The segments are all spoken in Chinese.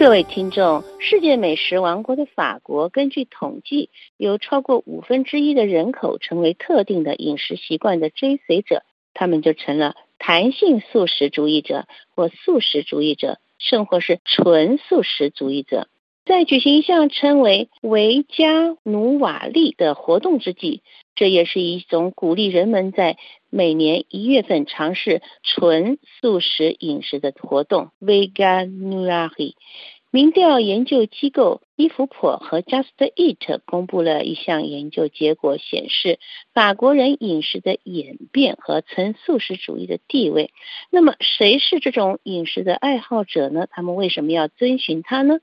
各位听众，世界美食王国的法国，根据统计，有超过五分之一的人口成为特定的饮食习惯的追随者，他们就成了弹性素食主义者或素食主义者，甚或是纯素食主义者。在举行一项称为“维加努瓦利”的活动之际，这也是一种鼓励人们在每年一月份尝试纯素食饮食的活动。Veganuary，。民调研究机构伊福普和 Just Eat 公布了一项研究结果，显示法国人饮食的演变和纯素食主义的地位。那么，谁是这种饮食的爱好者呢？他们为什么要遵循它呢？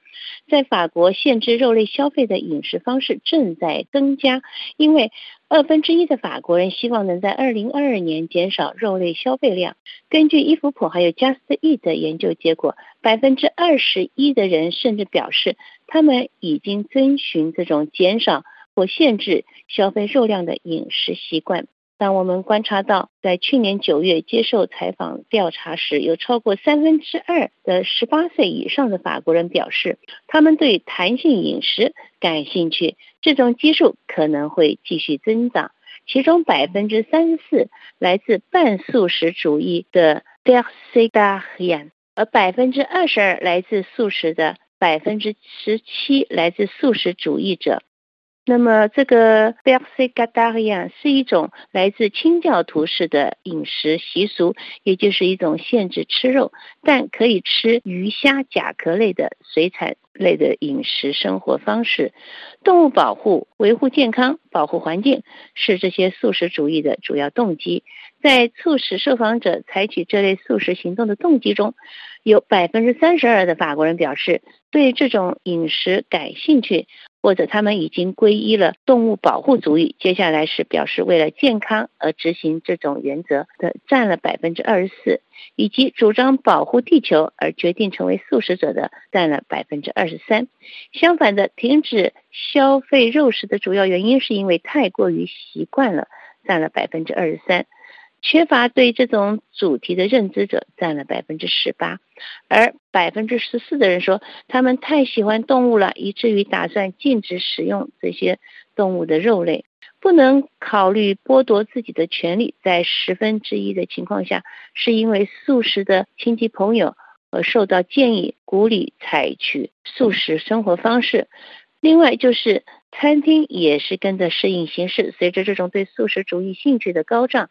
在法国，限制肉类消费的饮食方式正在增加，因为二分之一的法国人希望能在二零二二年减少肉类消费量。根据伊福普还有 Just Eat 的研究结果。百分之二十一的人甚至表示，他们已经遵循这种减少或限制消费肉量的饮食习惯。当我们观察到，在去年九月接受采访调查时，有超过三分之二的十八岁以上的法国人表示，他们对弹性饮食感兴趣。这种基数可能会继续增长。其中百分之三十四来自半素食主义的 d e s i d a r i a n 而百分之二十二来自素食的，百分之十七来自素食主义者。那么，这个 b e r s e g a t a r i a 是一种来自清教徒式的饮食习俗，也就是一种限制吃肉，但可以吃鱼虾甲壳类的水产类的饮食生活方式。动物保护、维护健康、保护环境是这些素食主义的主要动机。在促使受访者采取这类素食行动的动机中，有百分之三十二的法国人表示对这种饮食感兴趣，或者他们已经皈依了动物保护主义。接下来是表示为了健康而执行这种原则的，占了百分之二十四，以及主张保护地球而决定成为素食者的，占了百分之二十三。相反的，停止消费肉食的主要原因是因为太过于习惯了，占了百分之二十三。缺乏对这种主题的认知者占了百分之十八，而百分之十四的人说他们太喜欢动物了，以至于打算禁止使用这些动物的肉类。不能考虑剥夺自己的权利，在十分之一的情况下，是因为素食的亲戚朋友而受到建议鼓励采取素食生活方式。另外就是餐厅也是跟着适应形势，随着这种对素食主义兴趣的高涨。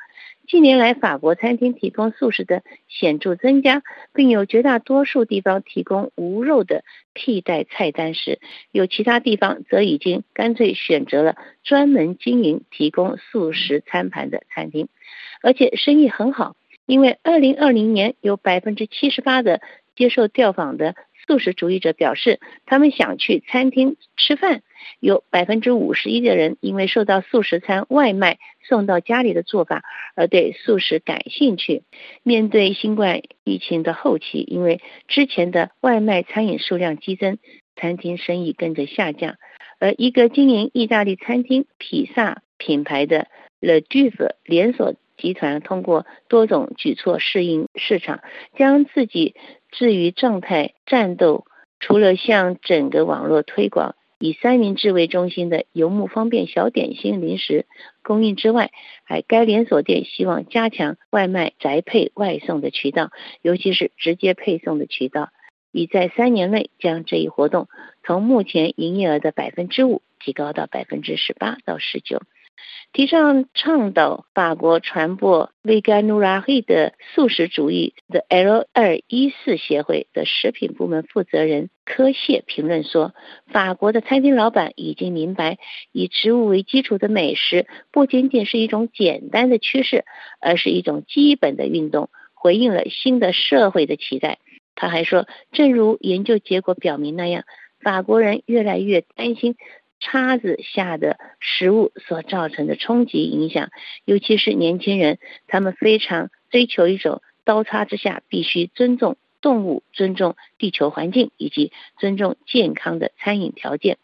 近年来，法国餐厅提供素食的显著增加，并有绝大多数地方提供无肉的替代菜单时，有其他地方则已经干脆选择了专门经营提供素食餐盘的餐厅，而且生意很好。因为二零二零年有百分之七十八的接受调访的素食主义者表示，他们想去餐厅吃饭。有百分之五十一的人因为受到素食餐外卖送到家里的做法而对素食感兴趣。面对新冠疫情的后期，因为之前的外卖餐饮数量激增，餐厅生意跟着下降。而一个经营意大利餐厅披萨品牌的 Le d u v 连锁集团，通过多种举措适应市场，将自己置于状态战斗。除了向整个网络推广。以三明治为中心的游牧方便小点心零食供应之外，还该连锁店希望加强外卖宅配外送的渠道，尤其是直接配送的渠道，已在三年内将这一活动从目前营业额的百分之五提高到百分之十八到十九。提倡倡导法国传播 veganuary 的素食主义的 L 二一四协会的食品部门负责人科谢评论说：“法国的餐厅老板已经明白，以植物为基础的美食不仅仅是一种简单的趋势，而是一种基本的运动，回应了新的社会的期待。”他还说：“正如研究结果表明那样，法国人越来越担心。”叉子下的食物所造成的冲击影响，尤其是年轻人，他们非常追求一种刀叉之下必须尊重动物、尊重地球环境以及尊重健康的餐饮条件。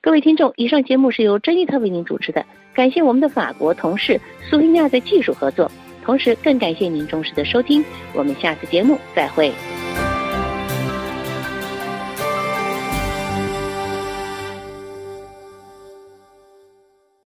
各位听众，以上节目是由珍妮特为您主持的，感谢我们的法国同事苏丽亚的技术合作，同时更感谢您忠实的收听。我们下次节目再会。